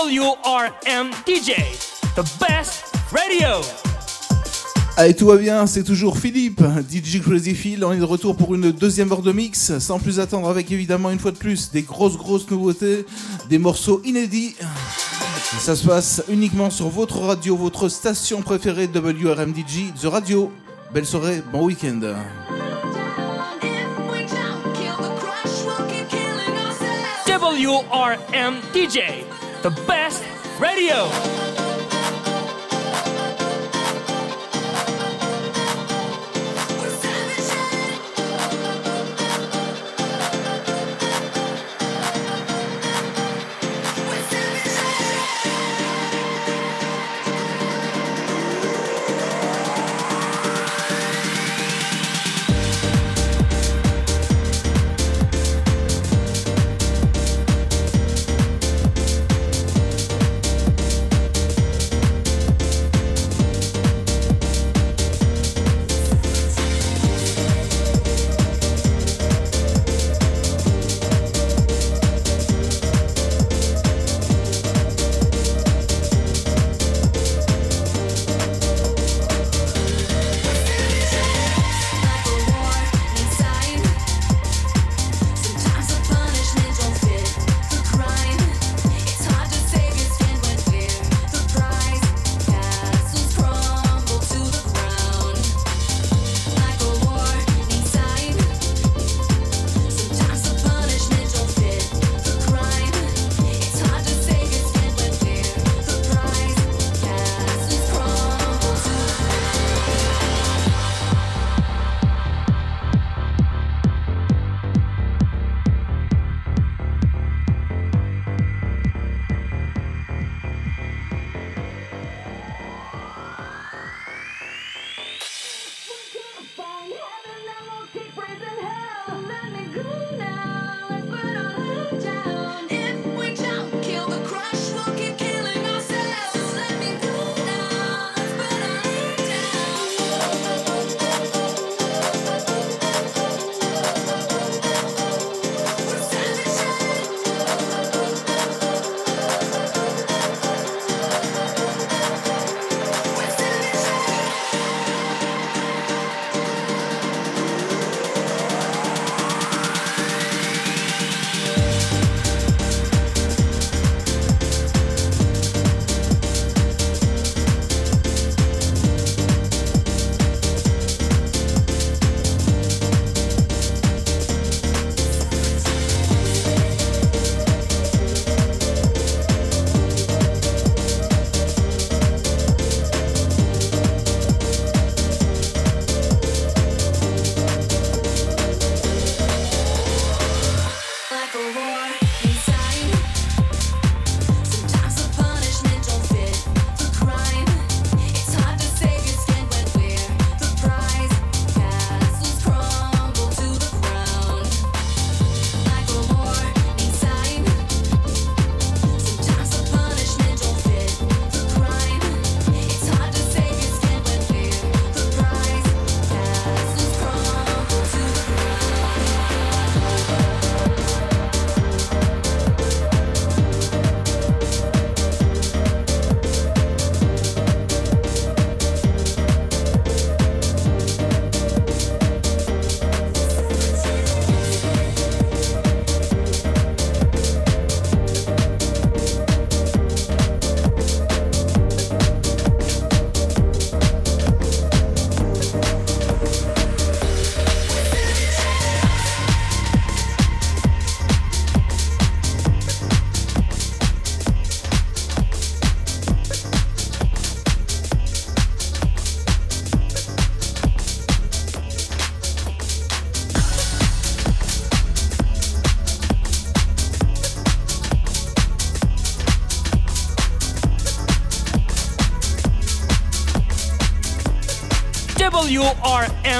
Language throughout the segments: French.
WRM DJ, the best radio. Allez, tout va bien, c'est toujours Philippe, DJ Crazy Phil. On est de retour pour une deuxième heure de mix, sans plus attendre, avec évidemment une fois de plus des grosses, grosses nouveautés, des morceaux inédits. Ça se passe uniquement sur votre radio, votre station préférée WRM DJ, The Radio. Belle soirée, bon week-end. WRM DJ, the best radio.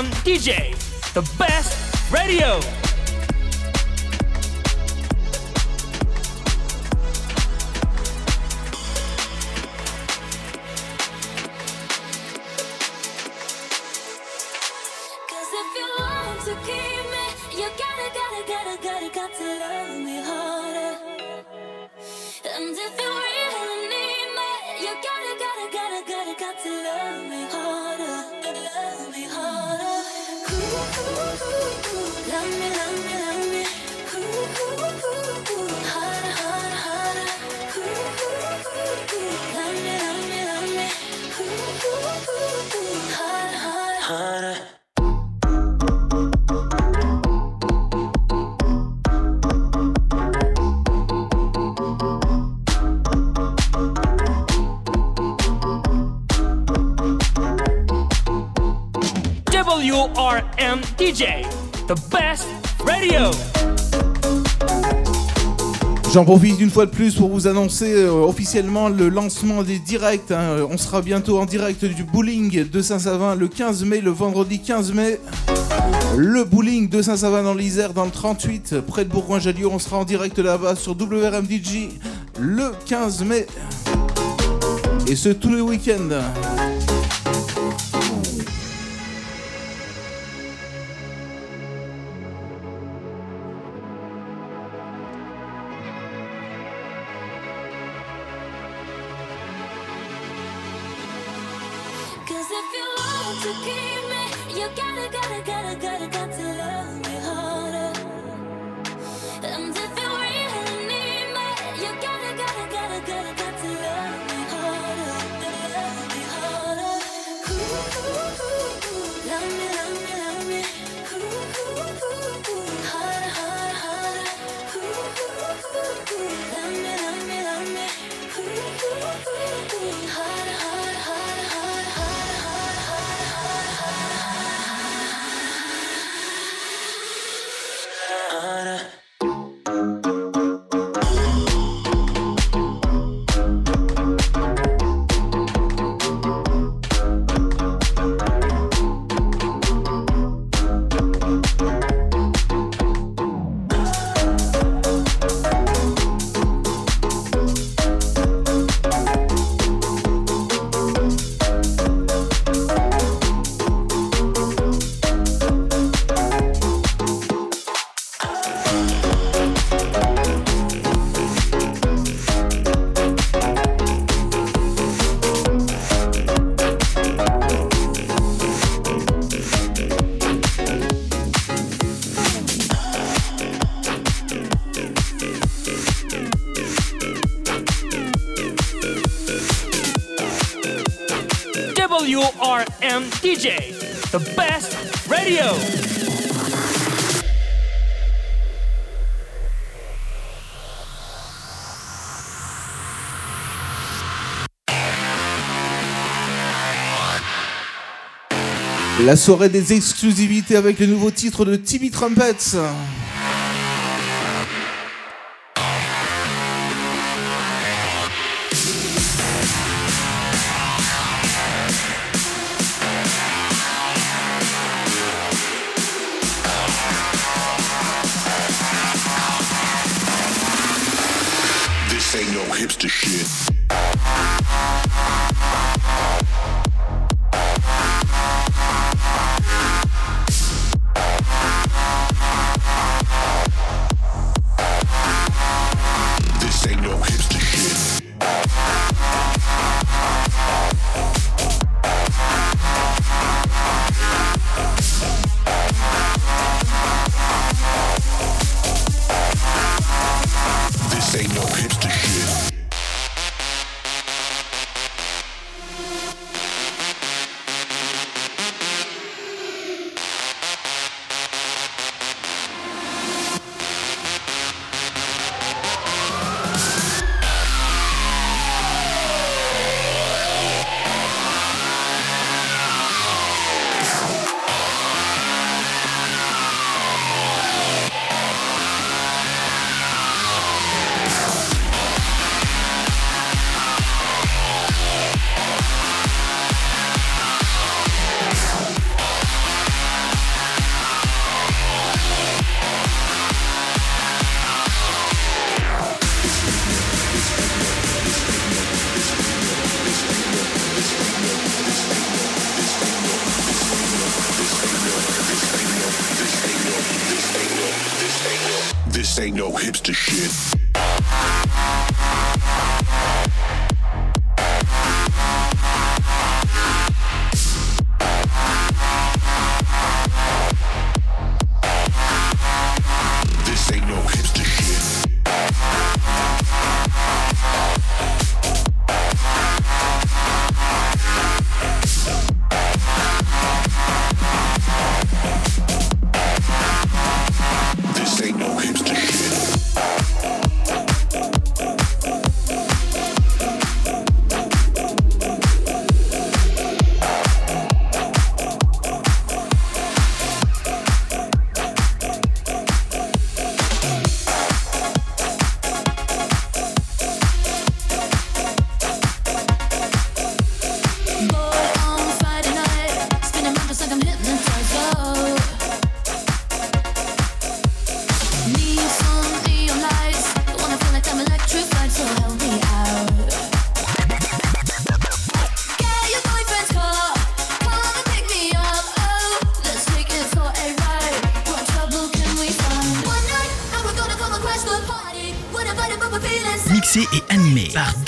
DJ, the best radio. WRM DJ, the best radio. J'en profite une fois de plus pour vous annoncer euh, officiellement le lancement des directs. hein. On sera bientôt en direct du bowling de Saint-Savin le 15 mai, le vendredi 15 mai. Le bowling de Saint-Savin dans l'Isère, dans le 38, près de Bourgoin-Jallieu. On sera en direct là-bas sur WRMDJ le 15 mai. Et ce tous les week-ends. The best radio. La soirée des exclusivités avec le nouveau titre de Timmy Trumpets.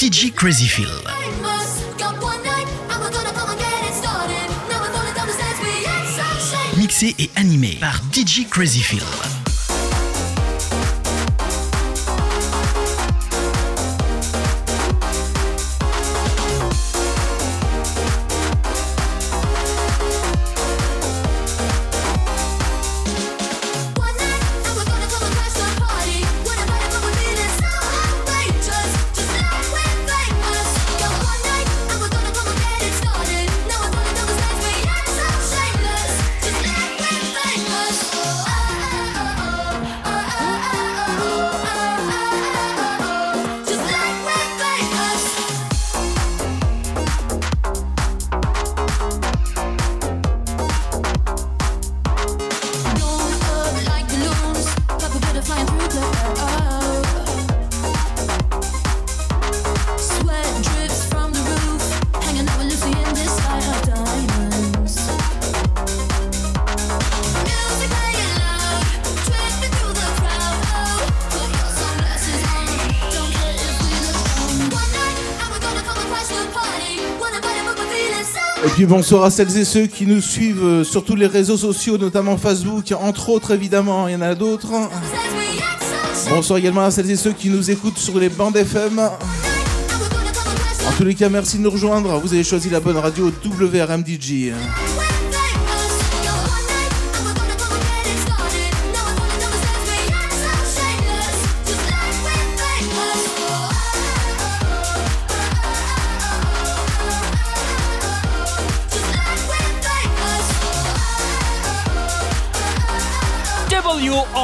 DJ Crazy. Mixé et animé par DJ Crazy. Bonsoir à celles et ceux qui nous suivent euh, sur tous les réseaux sociaux, notamment Facebook, entre autres évidemment, il y en a d'autres. Bonsoir également à celles et ceux qui nous écoutent sur les bandes FM. En tous les cas, merci de nous rejoindre. Vous avez choisi la bonne radio WRMDJ.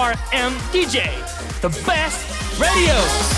WRM DJ, the best radio.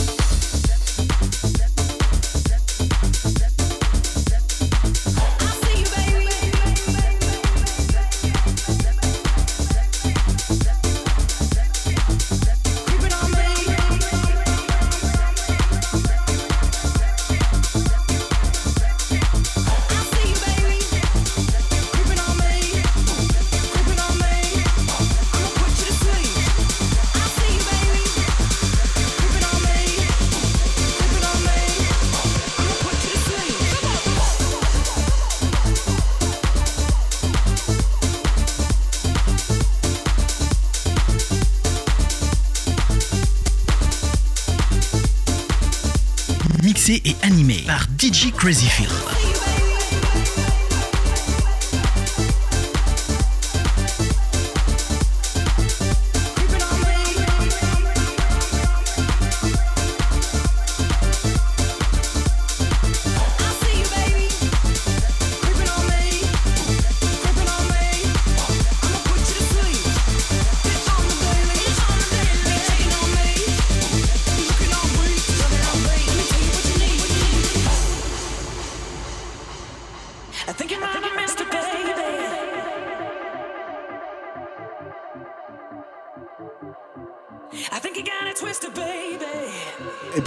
Crazy Feel.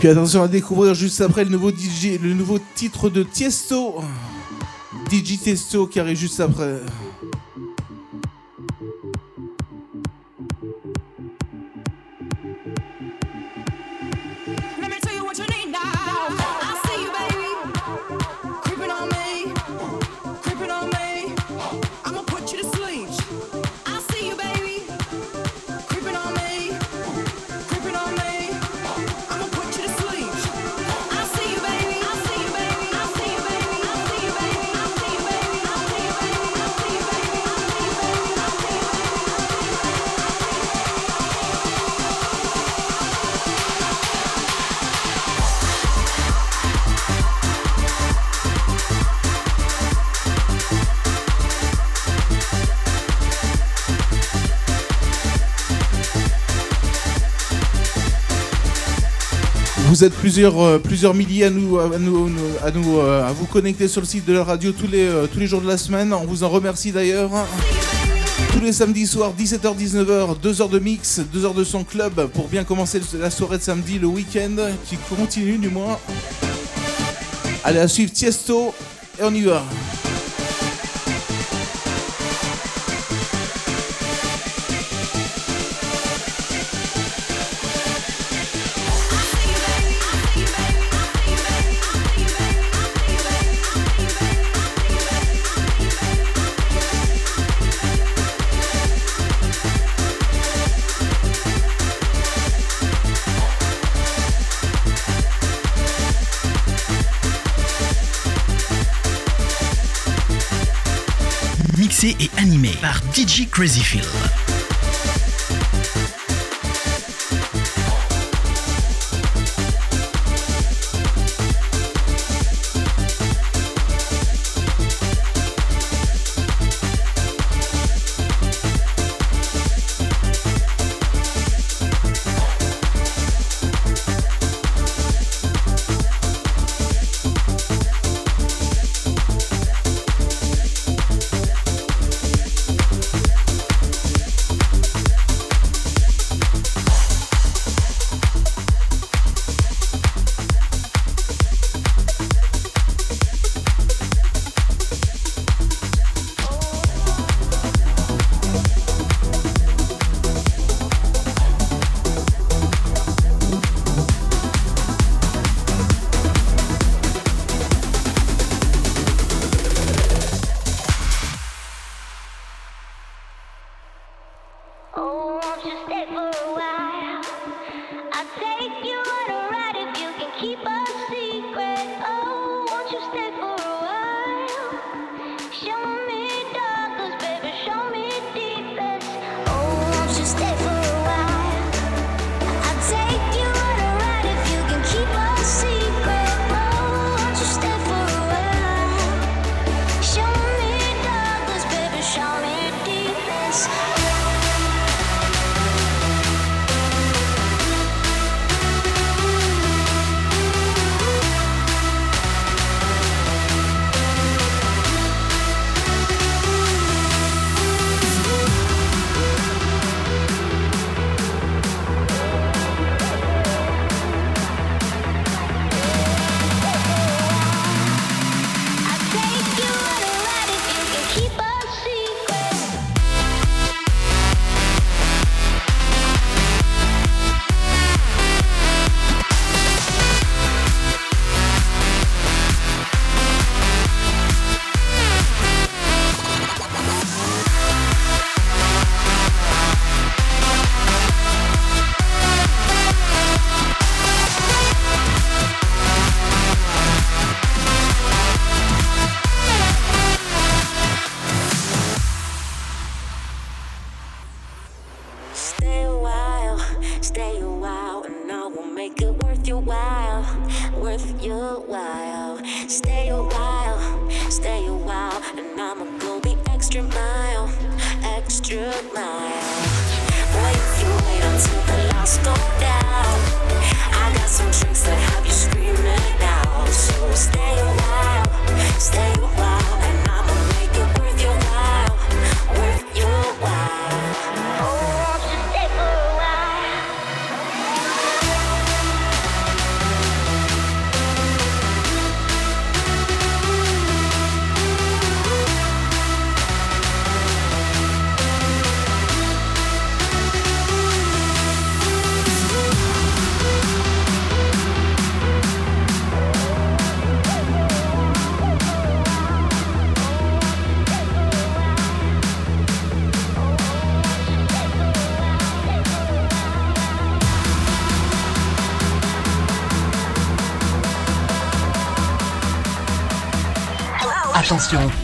Puis attention à découvrir juste après le nouveau DJ, le nouveau titre de Tiesto. DJ Tiesto qui arrive juste après. Êtes plusieurs, euh, plusieurs milliers à nous, à nous, euh, à vous connecter sur le site de la radio tous les, euh, tous les jours de la semaine. On vous en remercie d'ailleurs. Tous les samedis soirs, 17h-19h, 2 heures de mix, 2 heures de son club pour bien commencer la soirée de samedi, le week-end qui continue du moins. Allez, à suivre Tiesto et on y va. DJ Crazy Phil. show.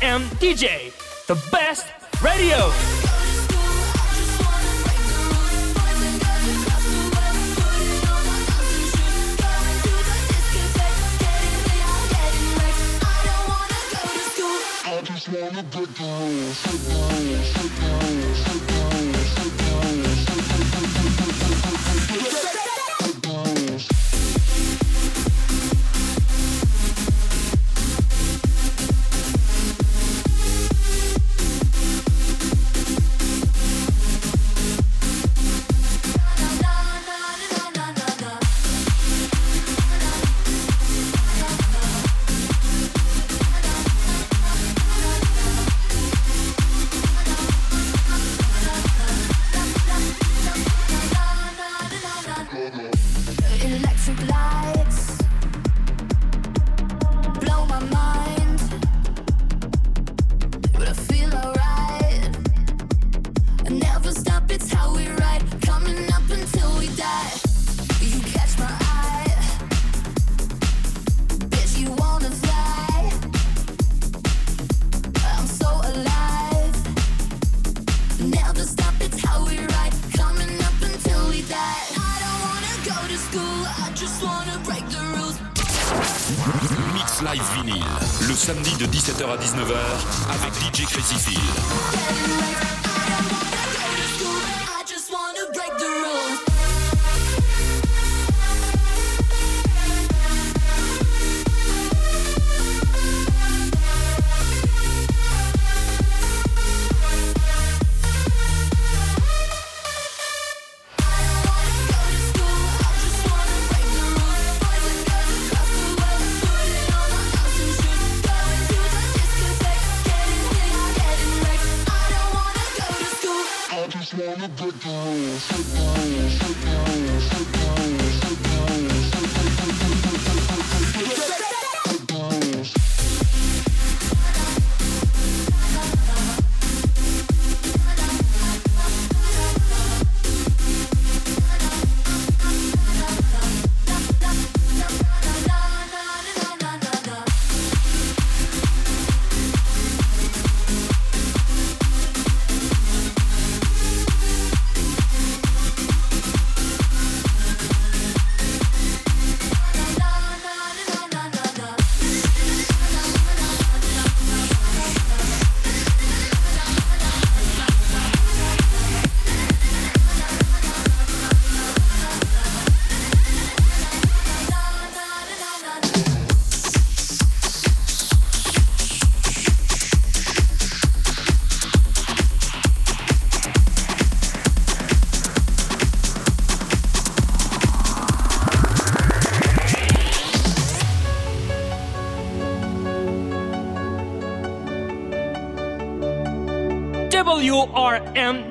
WRM DJ, the best radio.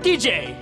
DJ,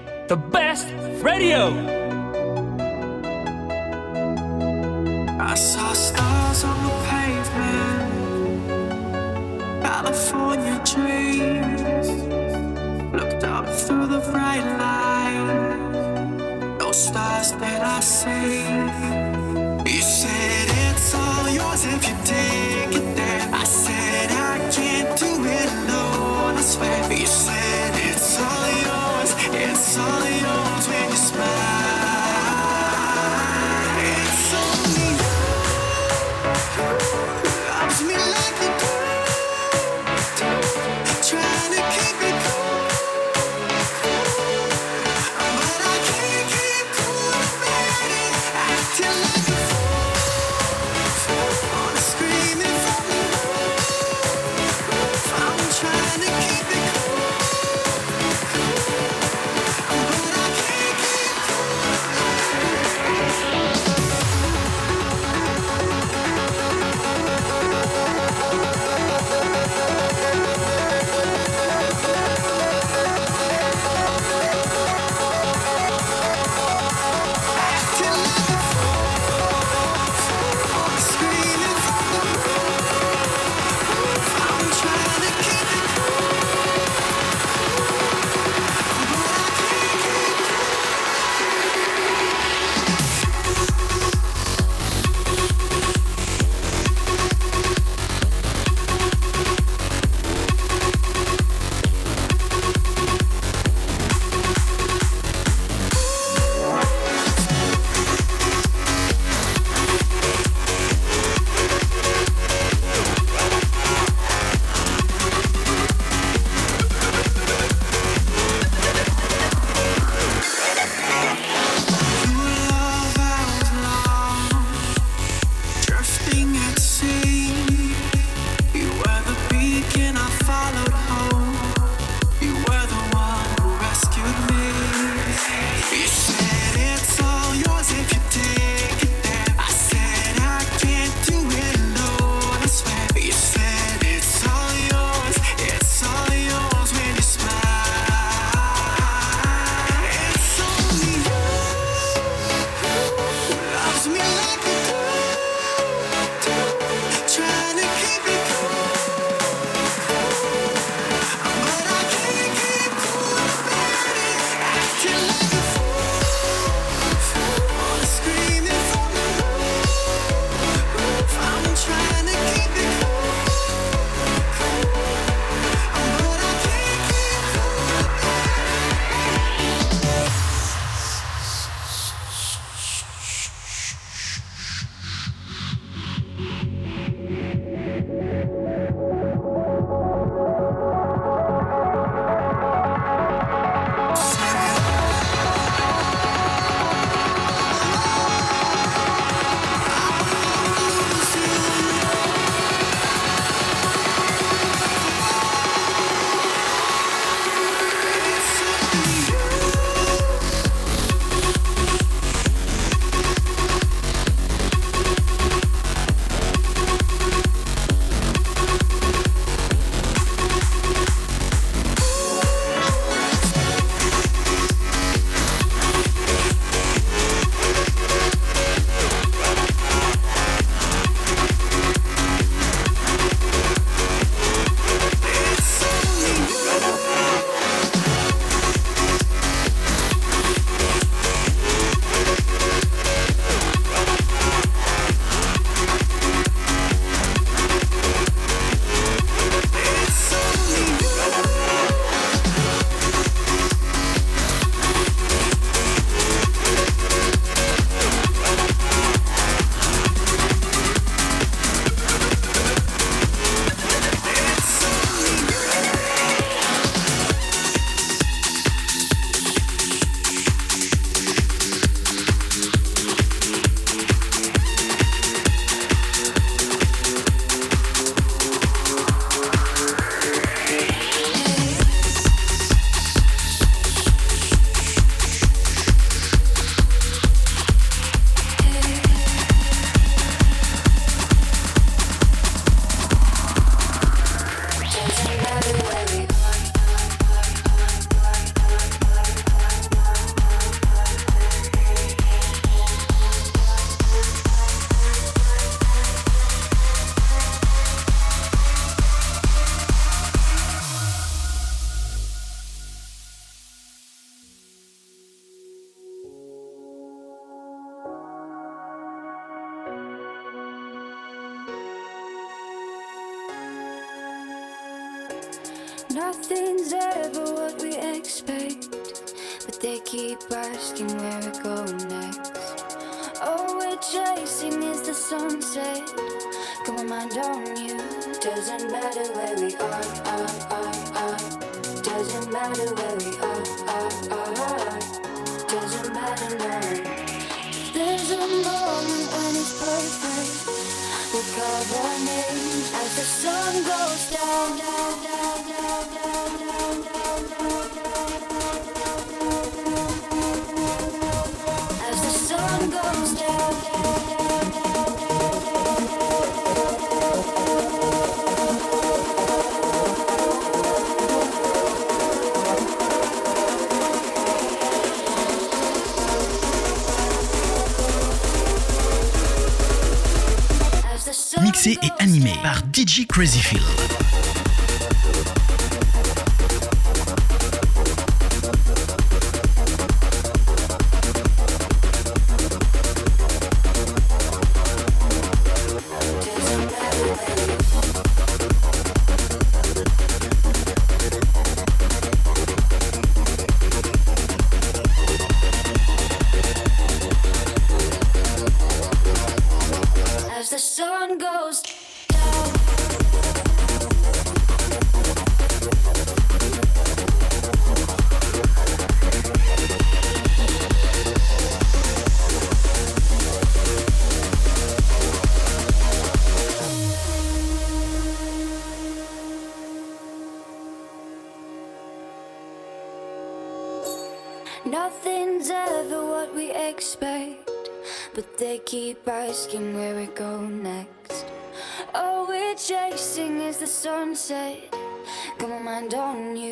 Crazy Feel.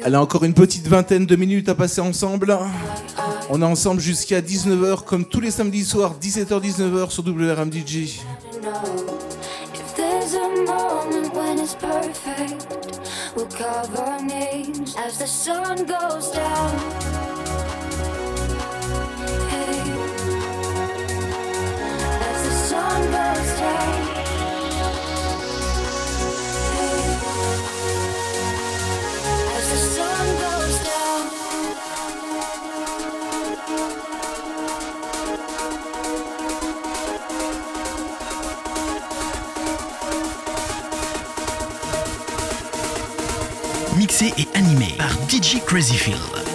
Elle a encore une petite vingtaine de minutes à passer ensemble. On est ensemble jusqu'à 19h, comme tous les samedis soirs, 17h-19h sur WRMDJ. et animé par DJ Crazyfield.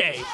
Okay.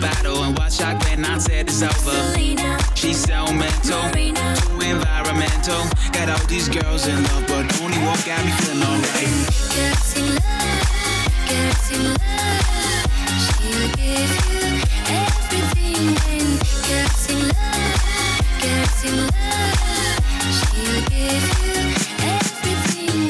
That whiskey and watch shocked when I said it's over. Selena, She's so mental, Marina. too environmental. Got all these girls in love, but only one got me feeling alright. Getting love, getting love. She'll give you everything. And getting love, getting love. She'll give you everything.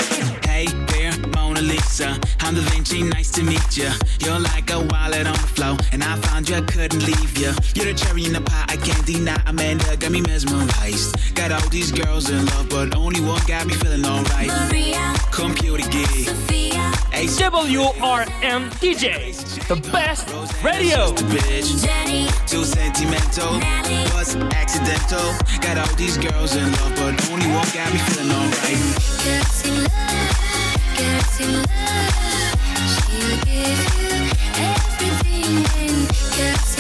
Hey there, Mona Lisa. I'm Da Vinci, nice to meet ya. You're like a wallet on the floor, and I found you, I couldn't leave ya. You're the cherry in the pie, I can't deny. Amanda got me mesmerized. Got all these girls in love, but only one got me feeling alright. Maria, Computer gig, Sophia, WRM DJ, the best radio. bitch. Jenny, Too sentimental, was accidental. Got all these girls in love, but only one got me feeling alright. getting love, getting love. She'll give you Yes. Cause